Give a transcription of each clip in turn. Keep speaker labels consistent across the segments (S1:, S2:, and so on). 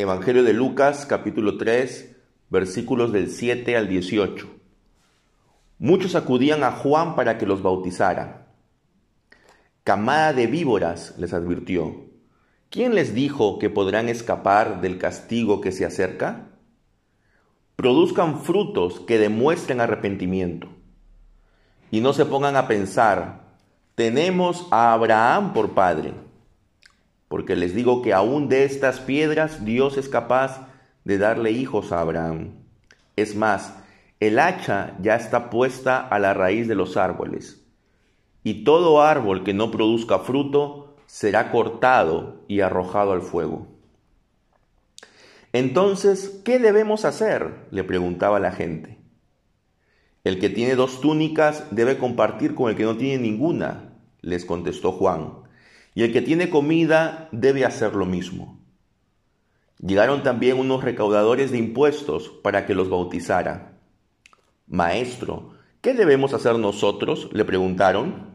S1: Evangelio de Lucas capítulo 3 versículos del 7 al 18. Muchos acudían a Juan para que los bautizara. Camada de víboras, les advirtió. ¿Quién les dijo que podrán escapar del castigo que se acerca? Produzcan frutos que demuestren arrepentimiento. Y no se pongan a pensar, tenemos a Abraham por padre. Porque les digo que aún de estas piedras Dios es capaz de darle hijos a Abraham. Es más, el hacha ya está puesta a la raíz de los árboles, y todo árbol que no produzca fruto será cortado y arrojado al fuego. Entonces, ¿qué debemos hacer? le preguntaba la gente. El que tiene dos túnicas debe compartir con el que no tiene ninguna, les contestó Juan, y el que tiene comida debe hacer lo mismo. Llegaron también unos recaudadores de impuestos para que los bautizara. Maestro, ¿qué debemos hacer nosotros? le preguntaron.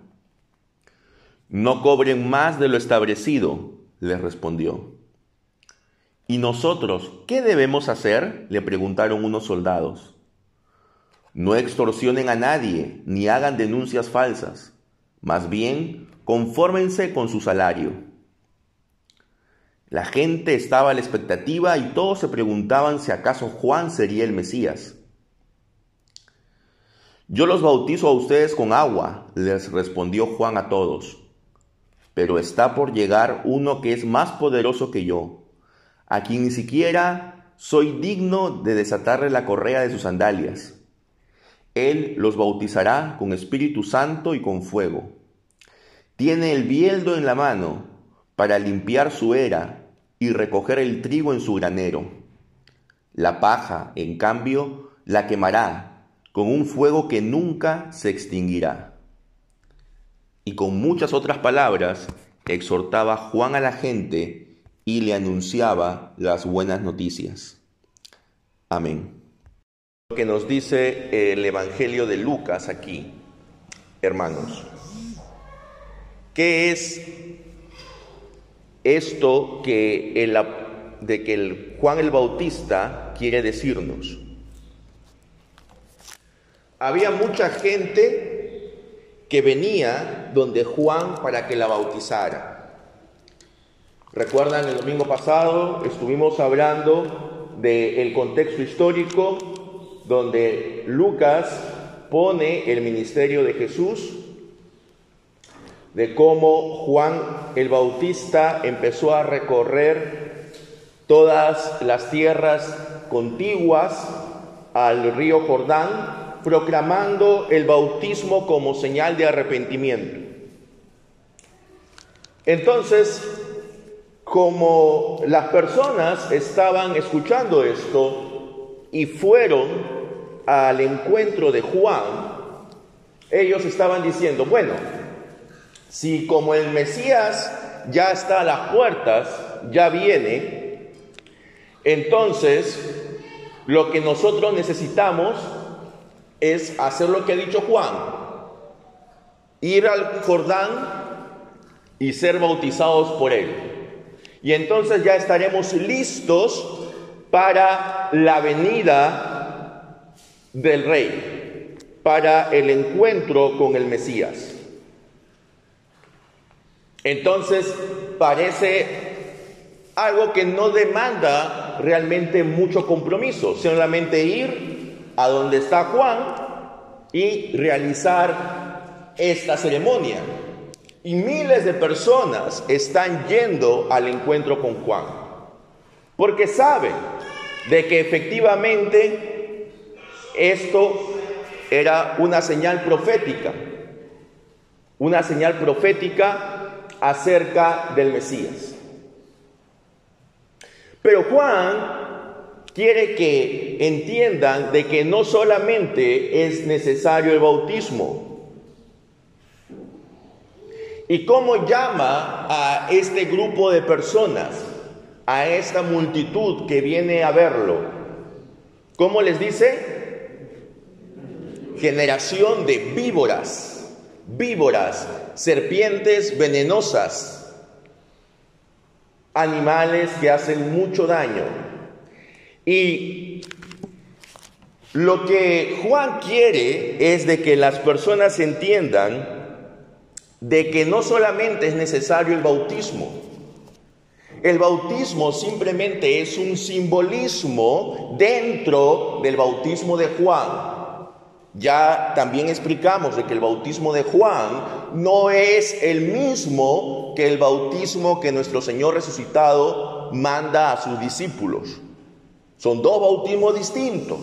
S1: No cobren más de lo establecido, les respondió. ¿Y nosotros qué debemos hacer? le preguntaron unos soldados. No extorsionen a nadie, ni hagan denuncias falsas. Más bien, confórmense con su salario. La gente estaba a la expectativa y todos se preguntaban si acaso Juan sería el Mesías. Yo los bautizo a ustedes con agua, les respondió Juan a todos. Pero está por llegar uno que es más poderoso que yo, a quien ni siquiera soy digno de desatarle la correa de sus sandalias. Él los bautizará con Espíritu Santo y con fuego. Tiene el bieldo en la mano para limpiar su era y recoger el trigo en su granero. La paja, en cambio, la quemará con un fuego que nunca se extinguirá. Y con muchas otras palabras exhortaba Juan a la gente y le anunciaba las buenas noticias. Amén. Lo que nos dice el Evangelio de Lucas aquí, hermanos. ¿Qué es esto que el, de que Juan el Bautista quiere decirnos. Había mucha gente que venía donde Juan para que la bautizara. Recuerdan el domingo pasado estuvimos hablando del contexto histórico donde Lucas pone el ministerio de Jesús de cómo Juan el Bautista empezó a recorrer todas las tierras contiguas al río Jordán, proclamando el bautismo como señal de arrepentimiento. Entonces, como las personas estaban escuchando esto y fueron al encuentro de Juan, ellos estaban diciendo, bueno, si como el Mesías ya está a las puertas, ya viene, entonces lo que nosotros necesitamos es hacer lo que ha dicho Juan, ir al Jordán y ser bautizados por él. Y entonces ya estaremos listos para la venida del rey, para el encuentro con el Mesías. Entonces parece algo que no demanda realmente mucho compromiso, solamente ir a donde está Juan y realizar esta ceremonia. Y miles de personas están yendo al encuentro con Juan, porque saben de que efectivamente esto era una señal profética, una señal profética acerca del Mesías. Pero Juan quiere que entiendan de que no solamente es necesario el bautismo. ¿Y cómo llama a este grupo de personas, a esta multitud que viene a verlo? ¿Cómo les dice? Generación de víboras víboras, serpientes venenosas. animales que hacen mucho daño. Y lo que Juan quiere es de que las personas entiendan de que no solamente es necesario el bautismo, el bautismo simplemente es un simbolismo dentro del bautismo de Juan. Ya también explicamos de que el bautismo de Juan no es el mismo que el bautismo que nuestro Señor resucitado manda a sus discípulos. Son dos bautismos distintos.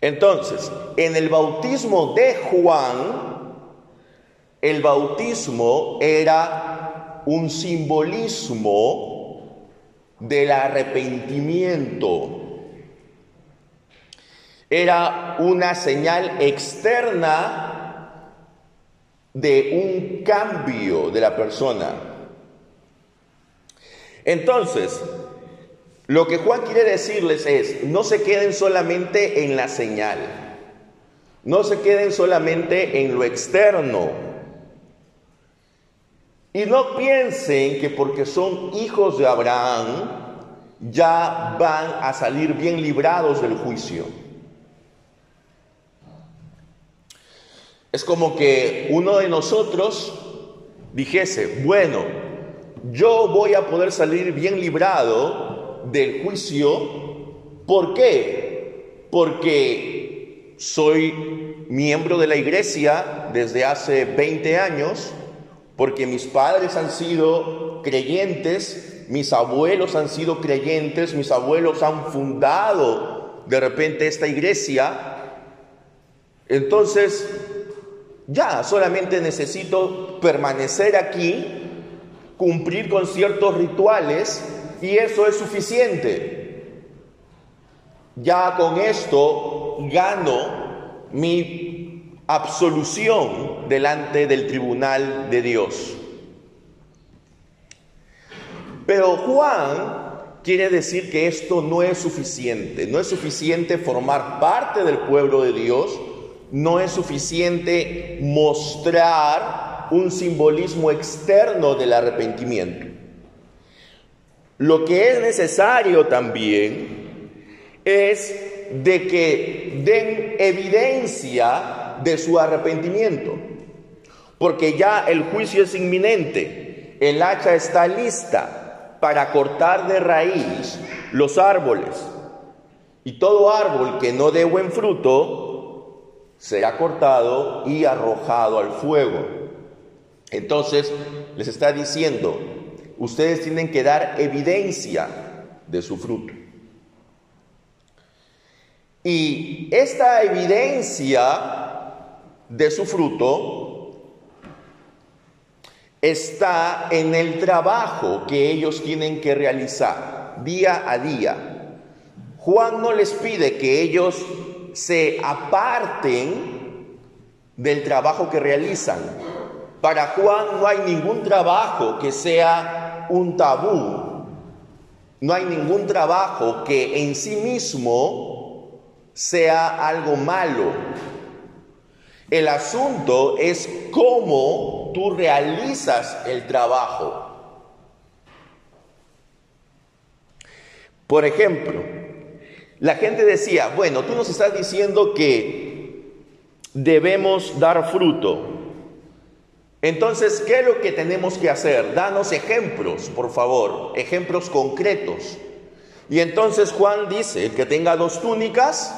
S1: Entonces, en el bautismo de Juan, el bautismo era un simbolismo del arrepentimiento. Era una señal externa de un cambio de la persona. Entonces, lo que Juan quiere decirles es, no se queden solamente en la señal, no se queden solamente en lo externo. Y no piensen que porque son hijos de Abraham ya van a salir bien librados del juicio. Es como que uno de nosotros dijese, bueno, yo voy a poder salir bien librado del juicio. ¿Por qué? Porque soy miembro de la iglesia desde hace 20 años, porque mis padres han sido creyentes, mis abuelos han sido creyentes, mis abuelos han fundado de repente esta iglesia. Entonces, ya solamente necesito permanecer aquí, cumplir con ciertos rituales y eso es suficiente. Ya con esto gano mi absolución delante del tribunal de Dios. Pero Juan quiere decir que esto no es suficiente. No es suficiente formar parte del pueblo de Dios. No es suficiente mostrar un simbolismo externo del arrepentimiento. Lo que es necesario también es de que den evidencia de su arrepentimiento, porque ya el juicio es inminente, el hacha está lista para cortar de raíz los árboles, y todo árbol que no dé buen fruto será cortado y arrojado al fuego. Entonces les está diciendo, ustedes tienen que dar evidencia de su fruto. Y esta evidencia de su fruto está en el trabajo que ellos tienen que realizar día a día. Juan no les pide que ellos se aparten del trabajo que realizan. Para Juan no hay ningún trabajo que sea un tabú, no hay ningún trabajo que en sí mismo sea algo malo. El asunto es cómo tú realizas el trabajo. Por ejemplo, la gente decía, bueno, tú nos estás diciendo que debemos dar fruto. Entonces, ¿qué es lo que tenemos que hacer? Danos ejemplos, por favor, ejemplos concretos. Y entonces Juan dice, el que tenga dos túnicas,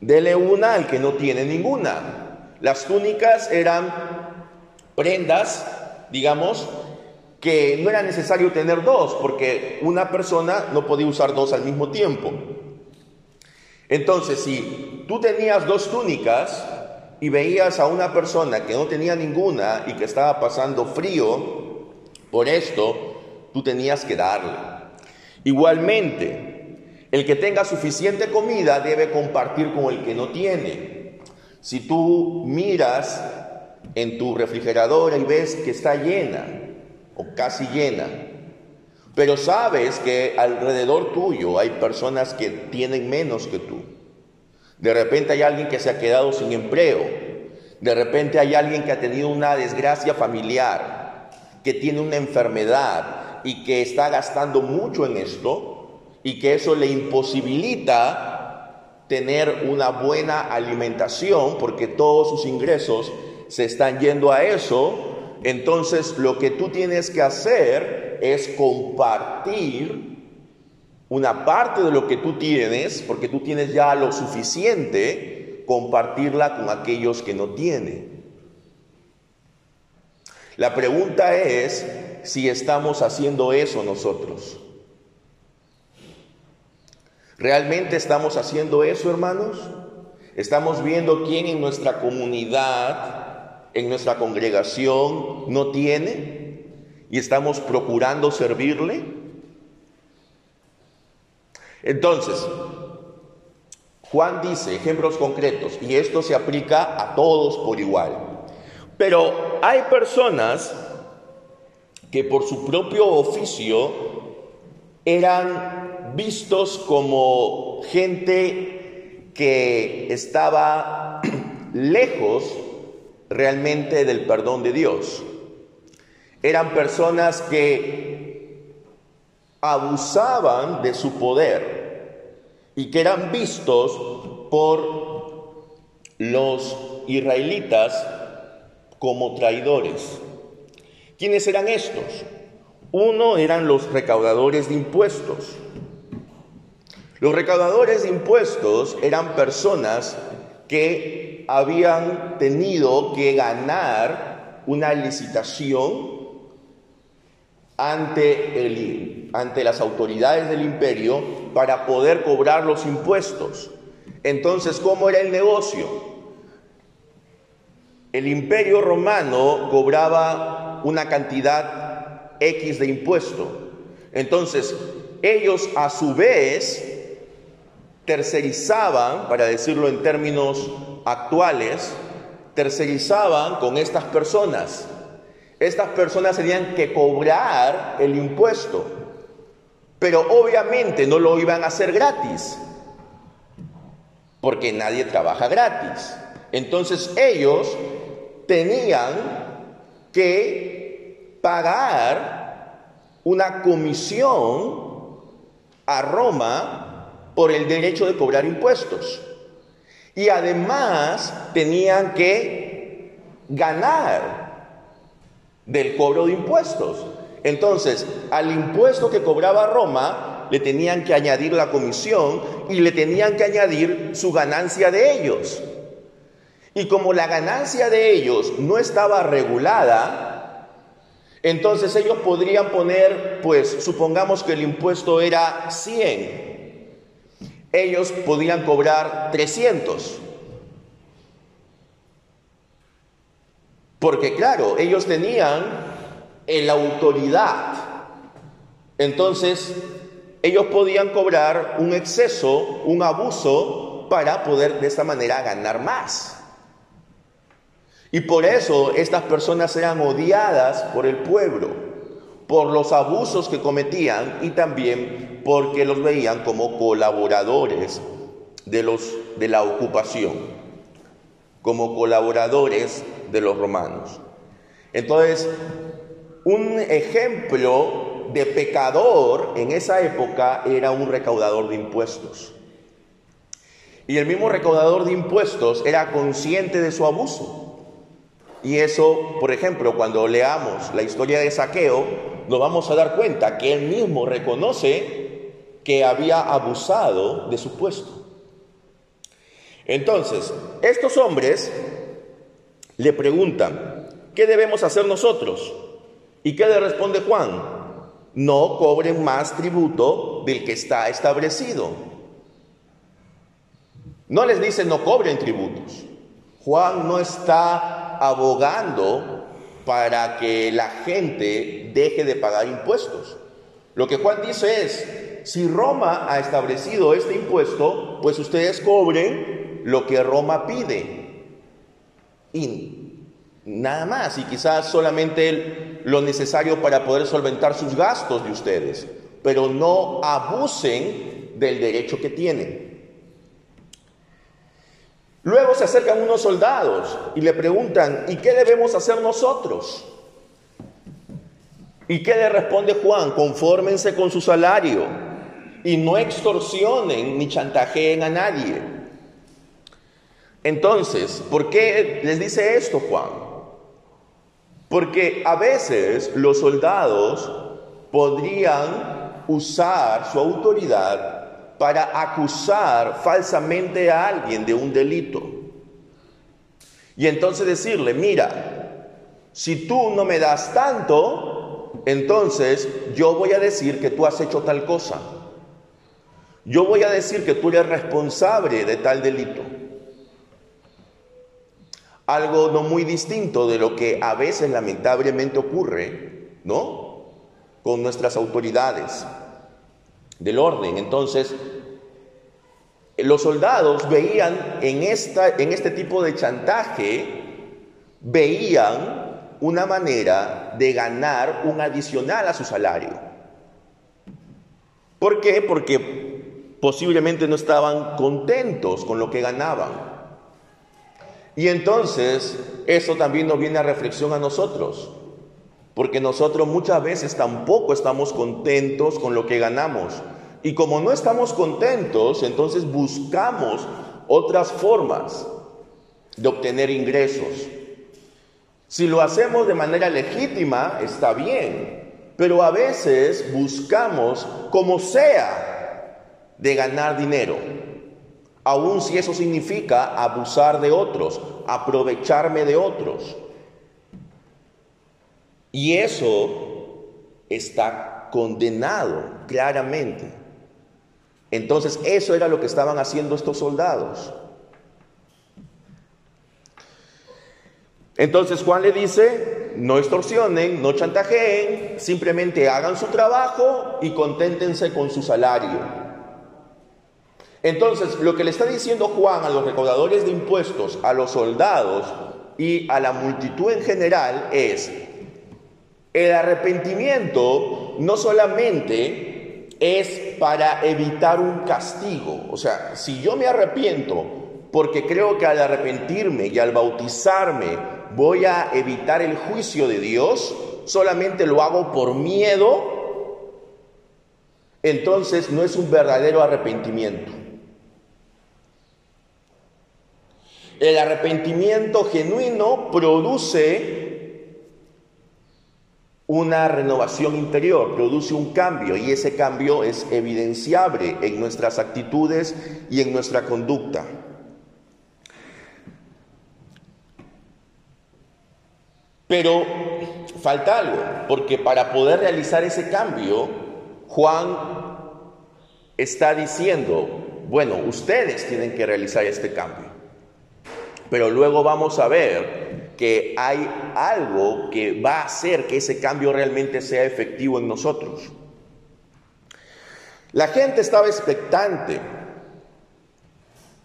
S1: dele una al que no tiene ninguna. Las túnicas eran prendas, digamos, que no era necesario tener dos, porque una persona no podía usar dos al mismo tiempo. Entonces, si tú tenías dos túnicas, y veías a una persona que no tenía ninguna y que estaba pasando frío por esto, tú tenías que darle. Igualmente, el que tenga suficiente comida debe compartir con el que no tiene. Si tú miras en tu refrigeradora y ves que está llena o casi llena, pero sabes que alrededor tuyo hay personas que tienen menos que tú, de repente hay alguien que se ha quedado sin empleo. De repente hay alguien que ha tenido una desgracia familiar, que tiene una enfermedad, y que está gastando mucho en esto y que eso le imposibilita tener una buena alimentación porque todos sus ingresos se están yendo a eso, entonces lo que tú tienes que hacer es compartir una parte de lo que tú tienes, porque tú tienes ya lo suficiente, compartirla con aquellos que no tienen. La pregunta es si estamos haciendo eso nosotros. ¿Realmente estamos haciendo eso, hermanos? ¿Estamos viendo quién en nuestra comunidad, en nuestra congregación no tiene? ¿Y estamos procurando servirle? Entonces, Juan dice ejemplos concretos y esto se aplica a todos por igual. Pero hay personas que por su propio oficio eran vistos como gente que estaba lejos realmente del perdón de Dios. Eran personas que abusaban de su poder y que eran vistos por los israelitas como traidores. ¿Quiénes eran estos? Uno eran los recaudadores de impuestos. Los recaudadores de impuestos eran personas que habían tenido que ganar una licitación ante, el, ante las autoridades del imperio para poder cobrar los impuestos. Entonces, ¿cómo era el negocio? El imperio romano cobraba una cantidad X de impuesto. Entonces, ellos a su vez tercerizaban, para decirlo en términos actuales, tercerizaban con estas personas estas personas tenían que cobrar el impuesto, pero obviamente no lo iban a hacer gratis, porque nadie trabaja gratis. Entonces ellos tenían que pagar una comisión a Roma por el derecho de cobrar impuestos. Y además tenían que ganar del cobro de impuestos. Entonces, al impuesto que cobraba Roma, le tenían que añadir la comisión y le tenían que añadir su ganancia de ellos. Y como la ganancia de ellos no estaba regulada, entonces ellos podrían poner, pues supongamos que el impuesto era 100, ellos podían cobrar 300. Porque claro, ellos tenían la autoridad. Entonces, ellos podían cobrar un exceso, un abuso, para poder de esta manera ganar más. Y por eso estas personas eran odiadas por el pueblo, por los abusos que cometían y también porque los veían como colaboradores de, los, de la ocupación como colaboradores de los romanos. Entonces, un ejemplo de pecador en esa época era un recaudador de impuestos. Y el mismo recaudador de impuestos era consciente de su abuso. Y eso, por ejemplo, cuando leamos la historia de Saqueo, nos vamos a dar cuenta que él mismo reconoce que había abusado de su puesto. Entonces, estos hombres le preguntan, ¿qué debemos hacer nosotros? ¿Y qué le responde Juan? No cobren más tributo del que está establecido. No les dice no cobren tributos. Juan no está abogando para que la gente deje de pagar impuestos. Lo que Juan dice es, si Roma ha establecido este impuesto, pues ustedes cobren lo que Roma pide. Y nada más, y quizás solamente lo necesario para poder solventar sus gastos de ustedes, pero no abusen del derecho que tienen. Luego se acercan unos soldados y le preguntan, ¿y qué debemos hacer nosotros? ¿Y qué le responde Juan? Confórmense con su salario y no extorsionen ni chantajeen a nadie. Entonces, ¿por qué les dice esto Juan? Porque a veces los soldados podrían usar su autoridad para acusar falsamente a alguien de un delito. Y entonces decirle, mira, si tú no me das tanto, entonces yo voy a decir que tú has hecho tal cosa. Yo voy a decir que tú eres responsable de tal delito. Algo no muy distinto de lo que a veces lamentablemente ocurre, ¿no? Con nuestras autoridades del orden. Entonces, los soldados veían en, esta, en este tipo de chantaje, veían una manera de ganar un adicional a su salario. ¿Por qué? Porque posiblemente no estaban contentos con lo que ganaban. Y entonces eso también nos viene a reflexión a nosotros, porque nosotros muchas veces tampoco estamos contentos con lo que ganamos. Y como no estamos contentos, entonces buscamos otras formas de obtener ingresos. Si lo hacemos de manera legítima, está bien, pero a veces buscamos, como sea, de ganar dinero aun si eso significa abusar de otros, aprovecharme de otros. Y eso está condenado claramente. Entonces eso era lo que estaban haciendo estos soldados. Entonces Juan le dice, no extorsionen, no chantajeen, simplemente hagan su trabajo y conténtense con su salario. Entonces, lo que le está diciendo Juan a los recaudadores de impuestos, a los soldados y a la multitud en general es, el arrepentimiento no solamente es para evitar un castigo, o sea, si yo me arrepiento porque creo que al arrepentirme y al bautizarme voy a evitar el juicio de Dios, solamente lo hago por miedo, entonces no es un verdadero arrepentimiento. El arrepentimiento genuino produce una renovación interior, produce un cambio y ese cambio es evidenciable en nuestras actitudes y en nuestra conducta. Pero falta algo, porque para poder realizar ese cambio, Juan está diciendo, bueno, ustedes tienen que realizar este cambio. Pero luego vamos a ver que hay algo que va a hacer que ese cambio realmente sea efectivo en nosotros. La gente estaba expectante.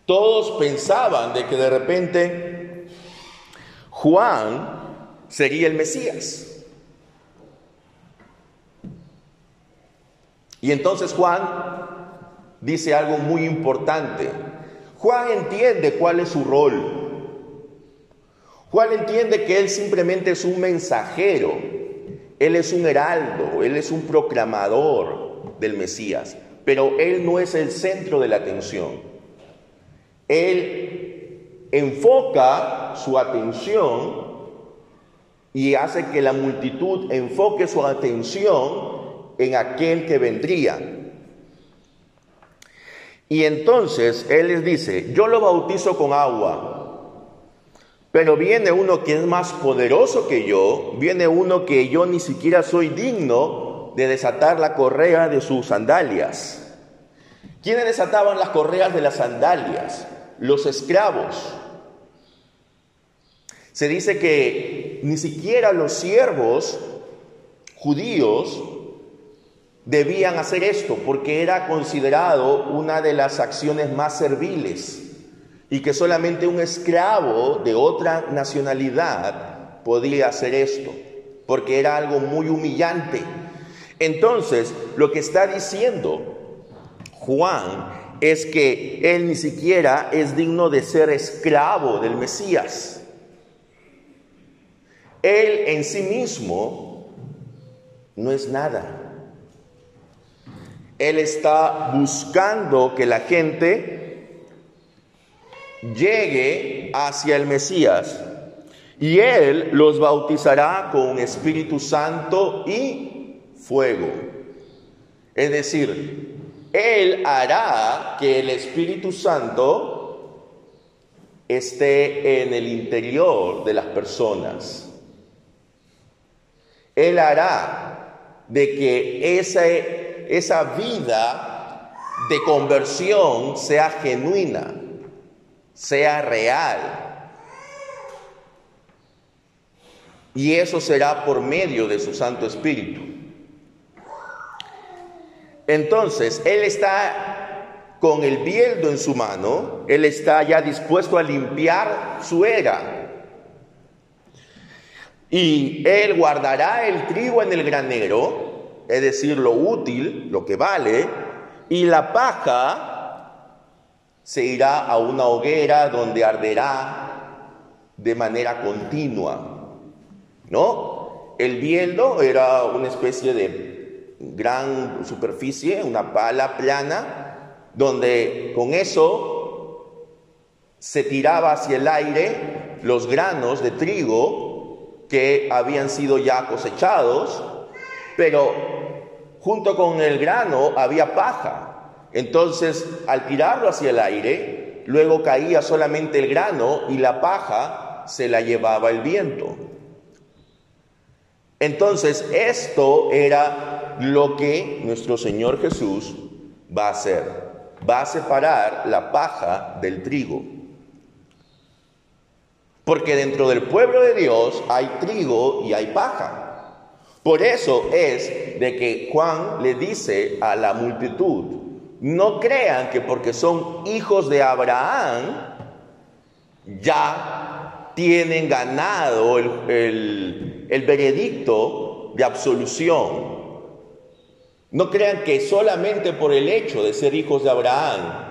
S1: Todos pensaban de que de repente Juan sería el Mesías. Y entonces Juan dice algo muy importante. Juan entiende cuál es su rol. Juan entiende que él simplemente es un mensajero, él es un heraldo, él es un proclamador del Mesías, pero él no es el centro de la atención. Él enfoca su atención y hace que la multitud enfoque su atención en aquel que vendría. Y entonces Él les dice, yo lo bautizo con agua, pero viene uno que es más poderoso que yo, viene uno que yo ni siquiera soy digno de desatar la correa de sus sandalias. ¿Quiénes desataban las correas de las sandalias? Los esclavos. Se dice que ni siquiera los siervos judíos debían hacer esto porque era considerado una de las acciones más serviles y que solamente un esclavo de otra nacionalidad podía hacer esto, porque era algo muy humillante. Entonces, lo que está diciendo Juan es que él ni siquiera es digno de ser esclavo del Mesías. Él en sí mismo no es nada. Él está buscando que la gente llegue hacia el Mesías y Él los bautizará con Espíritu Santo y fuego. Es decir, Él hará que el Espíritu Santo esté en el interior de las personas. Él hará de que esa, vida de conversión sea genuina, sea real. Y eso será por medio de su Santo Espíritu. Entonces, Él está con el bieldo en su mano, Él está ya dispuesto a limpiar su era. Y Él guardará el trigo en el granero, es decir, lo útil, lo que vale, y la paja se irá a una hoguera donde arderá de manera continua. ¿No? El bieldo era una especie de gran superficie, una pala plana, donde con eso se tiraba hacia el aire los granos de trigo que habían sido ya cosechados, pero junto con el grano había paja. Entonces, al tirarlo hacia el aire, luego caía solamente el grano y la paja se la llevaba el viento. Entonces, esto era lo que nuestro Señor Jesús va a hacer. Va a separar la paja del trigo. Porque dentro del pueblo de Dios hay trigo y hay paja. Por eso es de que Juan le dice a la multitud, no crean que porque son hijos de Abraham, ya tienen ganado el, el veredicto de absolución no crean que solamente por el hecho de ser hijos de Abraham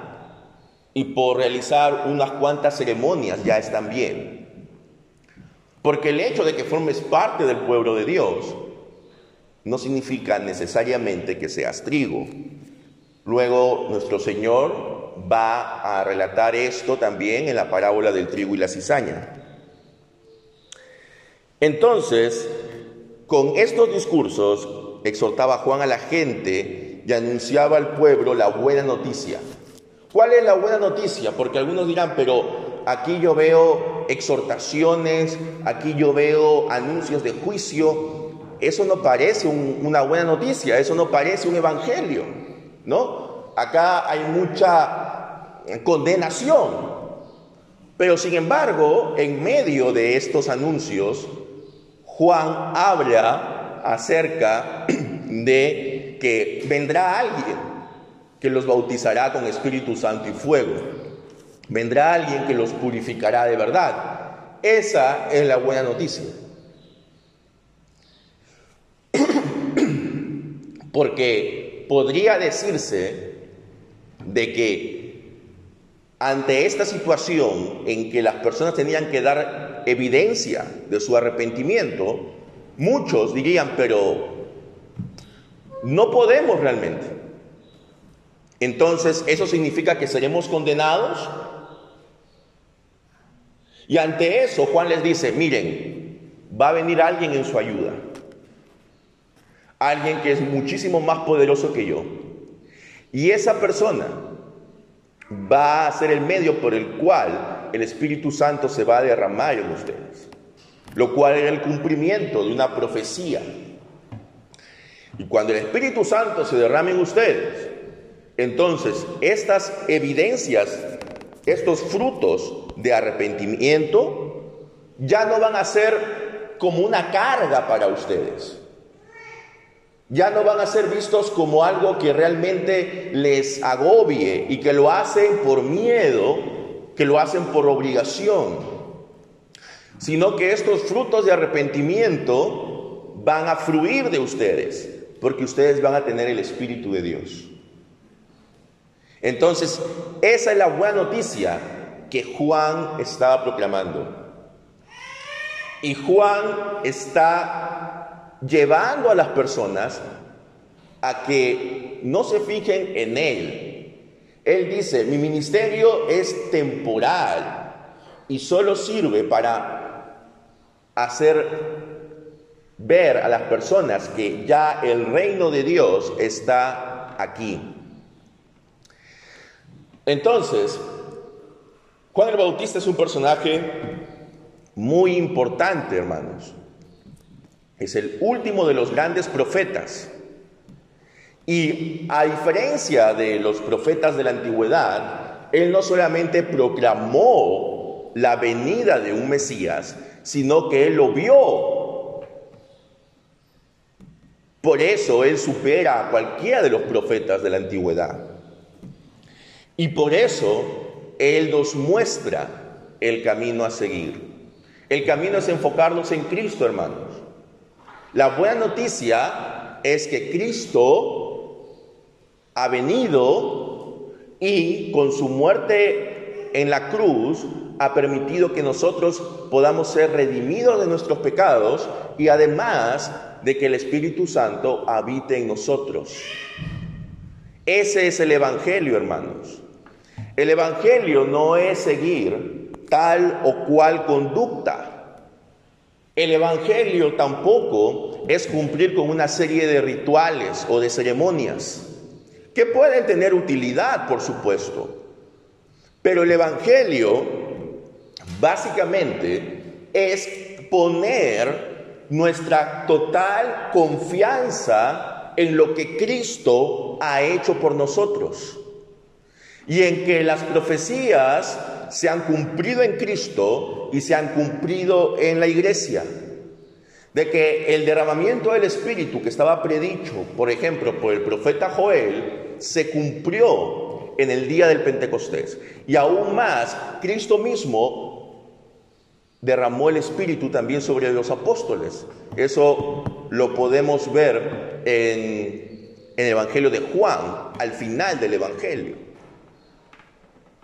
S1: y por realizar unas cuantas ceremonias ya están bien. Porque el hecho de que formes parte del pueblo de Dios no significa necesariamente que seas trigo. Luego nuestro Señor va a relatar esto también en la parábola del trigo y la cizaña. Entonces, con estos discursos, exhortaba Juan a la gente y anunciaba al pueblo la buena noticia. ¿Cuál es la buena noticia? Porque algunos dirán, pero aquí yo veo exhortaciones, aquí yo veo anuncios de juicio. Eso no parece una buena noticia, eso no parece un evangelio, ¿no? Acá hay mucha condenación. Pero sin embargo, en medio de estos anuncios, Juan habla acerca de que vendrá alguien que los bautizará con Espíritu Santo y fuego. Vendrá alguien que los purificará de verdad. Esa es la buena noticia. Porque podría decirse de que ante esta situación en que las personas tenían que dar evidencia de su arrepentimiento, Muchos dirían, pero no podemos realmente. Entonces, ¿eso significa que seremos condenados? Y ante eso, Juan les dice, miren, va a venir alguien en su ayuda. Alguien que es muchísimo más poderoso que yo. Y esa persona va a ser el medio por el cual el Espíritu Santo se va a derramar en ustedes lo cual era el cumplimiento de una profecía. Y cuando el Espíritu Santo se derrame en ustedes, entonces estas evidencias, estos frutos de arrepentimiento, ya no van a ser como una carga para ustedes. Ya no van a ser vistos como algo que realmente les agobie y que lo hacen por miedo, que lo hacen por obligación sino que estos frutos de arrepentimiento van a fluir de ustedes, porque ustedes van a tener el Espíritu de Dios. Entonces, esa es la buena noticia que Juan estaba proclamando. Y Juan está llevando a las personas a que no se fijen en Él. Él dice, mi ministerio es temporal y solo sirve para hacer ver a las personas que ya el reino de Dios está aquí. Entonces, Juan el Bautista es un personaje muy importante, hermanos. Es el último de los grandes profetas. Y a diferencia de los profetas de la antigüedad, él no solamente proclamó la venida de un Mesías, sino que él lo vio. Por eso él supera a cualquiera de los profetas de la antigüedad. Y por eso él nos muestra el camino a seguir. El camino es enfocarnos en Cristo, hermanos. La buena noticia es que Cristo ha venido y con su muerte en la cruz ha permitido que nosotros podamos ser redimidos de nuestros pecados y además de que el Espíritu Santo habite en nosotros. Ese es el Evangelio, hermanos. El Evangelio no es seguir tal o cual conducta. El Evangelio tampoco es cumplir con una serie de rituales o de ceremonias que pueden tener utilidad, por supuesto. Pero el Evangelio básicamente es poner nuestra total confianza en lo que Cristo ha hecho por nosotros y en que las profecías se han cumplido en Cristo y se han cumplido en la iglesia. De que el derramamiento del Espíritu que estaba predicho, por ejemplo, por el profeta Joel, se cumplió en el día del Pentecostés. Y aún más, Cristo mismo derramó el Espíritu también sobre los apóstoles. Eso lo podemos ver en, en el Evangelio de Juan, al final del Evangelio.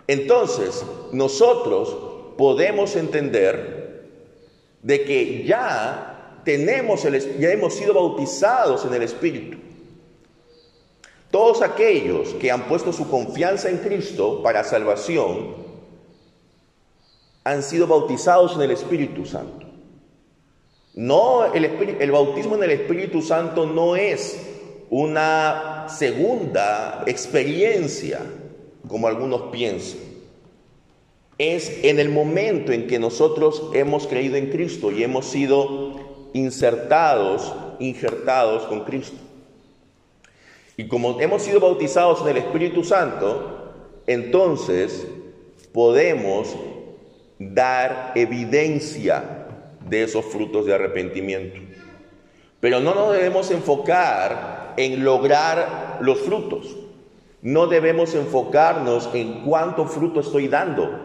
S1: Entonces, nosotros podemos entender de que ya tenemos el, ya hemos sido bautizados en el Espíritu. Todos aquellos que han puesto su confianza en Cristo para salvación han sido bautizados en el Espíritu Santo. No, el, el bautismo en el Espíritu Santo no es una segunda experiencia como algunos piensan. Es en el momento en que nosotros hemos creído en Cristo y hemos sido insertados, injertados con Cristo. Y como hemos sido bautizados en el Espíritu Santo, entonces podemos dar evidencia de esos frutos de arrepentimiento. Pero no nos debemos enfocar en lograr los frutos. No debemos enfocarnos en cuánto fruto estoy dando.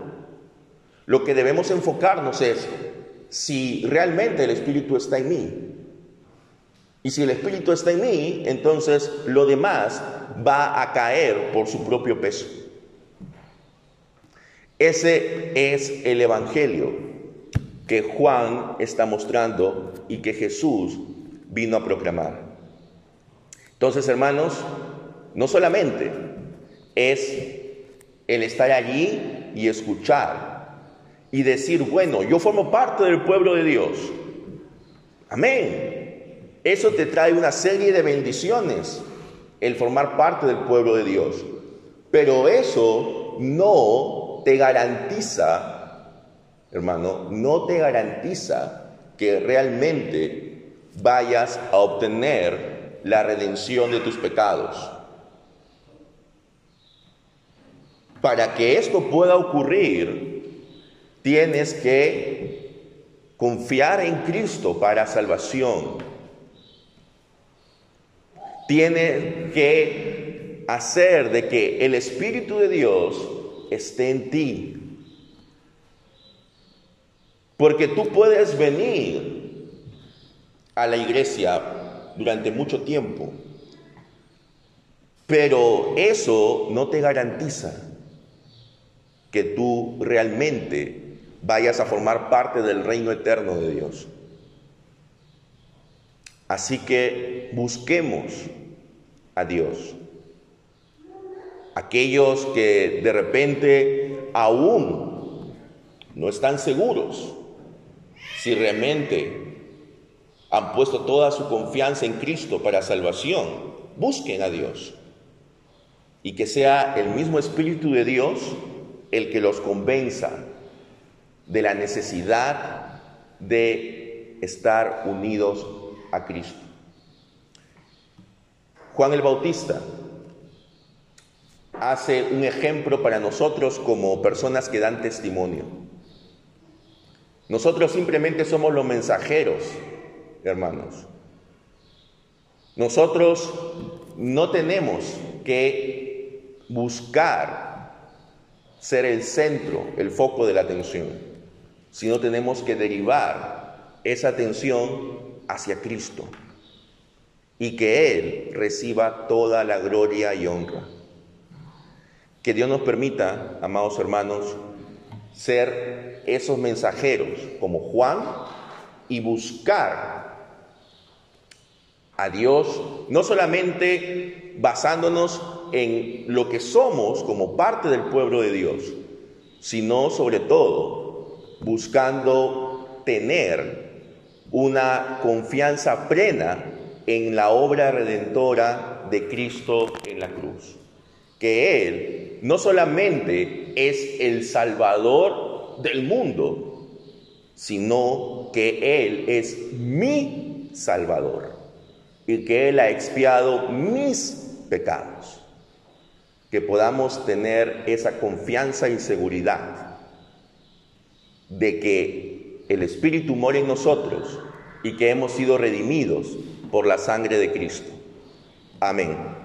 S1: Lo que debemos enfocarnos es si realmente el Espíritu está en mí. Y si el Espíritu está en mí, entonces lo demás va a caer por su propio peso. Ese es el Evangelio que Juan está mostrando y que Jesús vino a proclamar. Entonces, hermanos, no solamente es el estar allí y escuchar y decir, bueno, yo formo parte del pueblo de Dios. Amén. Eso te trae una serie de bendiciones, el formar parte del pueblo de Dios. Pero eso no te garantiza, hermano, no te garantiza que realmente vayas a obtener la redención de tus pecados. Para que esto pueda ocurrir, tienes que confiar en Cristo para salvación. Tienes que hacer de que el Espíritu de Dios esté en ti. Porque tú puedes venir a la iglesia durante mucho tiempo, pero eso no te garantiza que tú realmente vayas a formar parte del reino eterno de Dios. Así que busquemos a Dios. Aquellos que de repente aún no están seguros si realmente han puesto toda su confianza en Cristo para salvación, busquen a Dios. Y que sea el mismo Espíritu de Dios el que los convenza de la necesidad de estar unidos a Cristo. Juan el Bautista hace un ejemplo para nosotros como personas que dan testimonio. Nosotros simplemente somos los mensajeros, hermanos. Nosotros no tenemos que buscar ser el centro, el foco de la atención, sino tenemos que derivar esa atención hacia Cristo y que Él reciba toda la gloria y honra. Que Dios nos permita, amados hermanos, ser esos mensajeros como Juan y buscar a Dios, no solamente basándonos en lo que somos como parte del pueblo de Dios, sino sobre todo buscando tener una confianza plena en la obra redentora de Cristo en la cruz. Que Él no solamente es el Salvador del mundo, sino que Él es mi Salvador y que Él ha expiado mis pecados. Que podamos tener esa confianza y seguridad de que el Espíritu mora en nosotros y que hemos sido redimidos por la sangre de Cristo. Amén.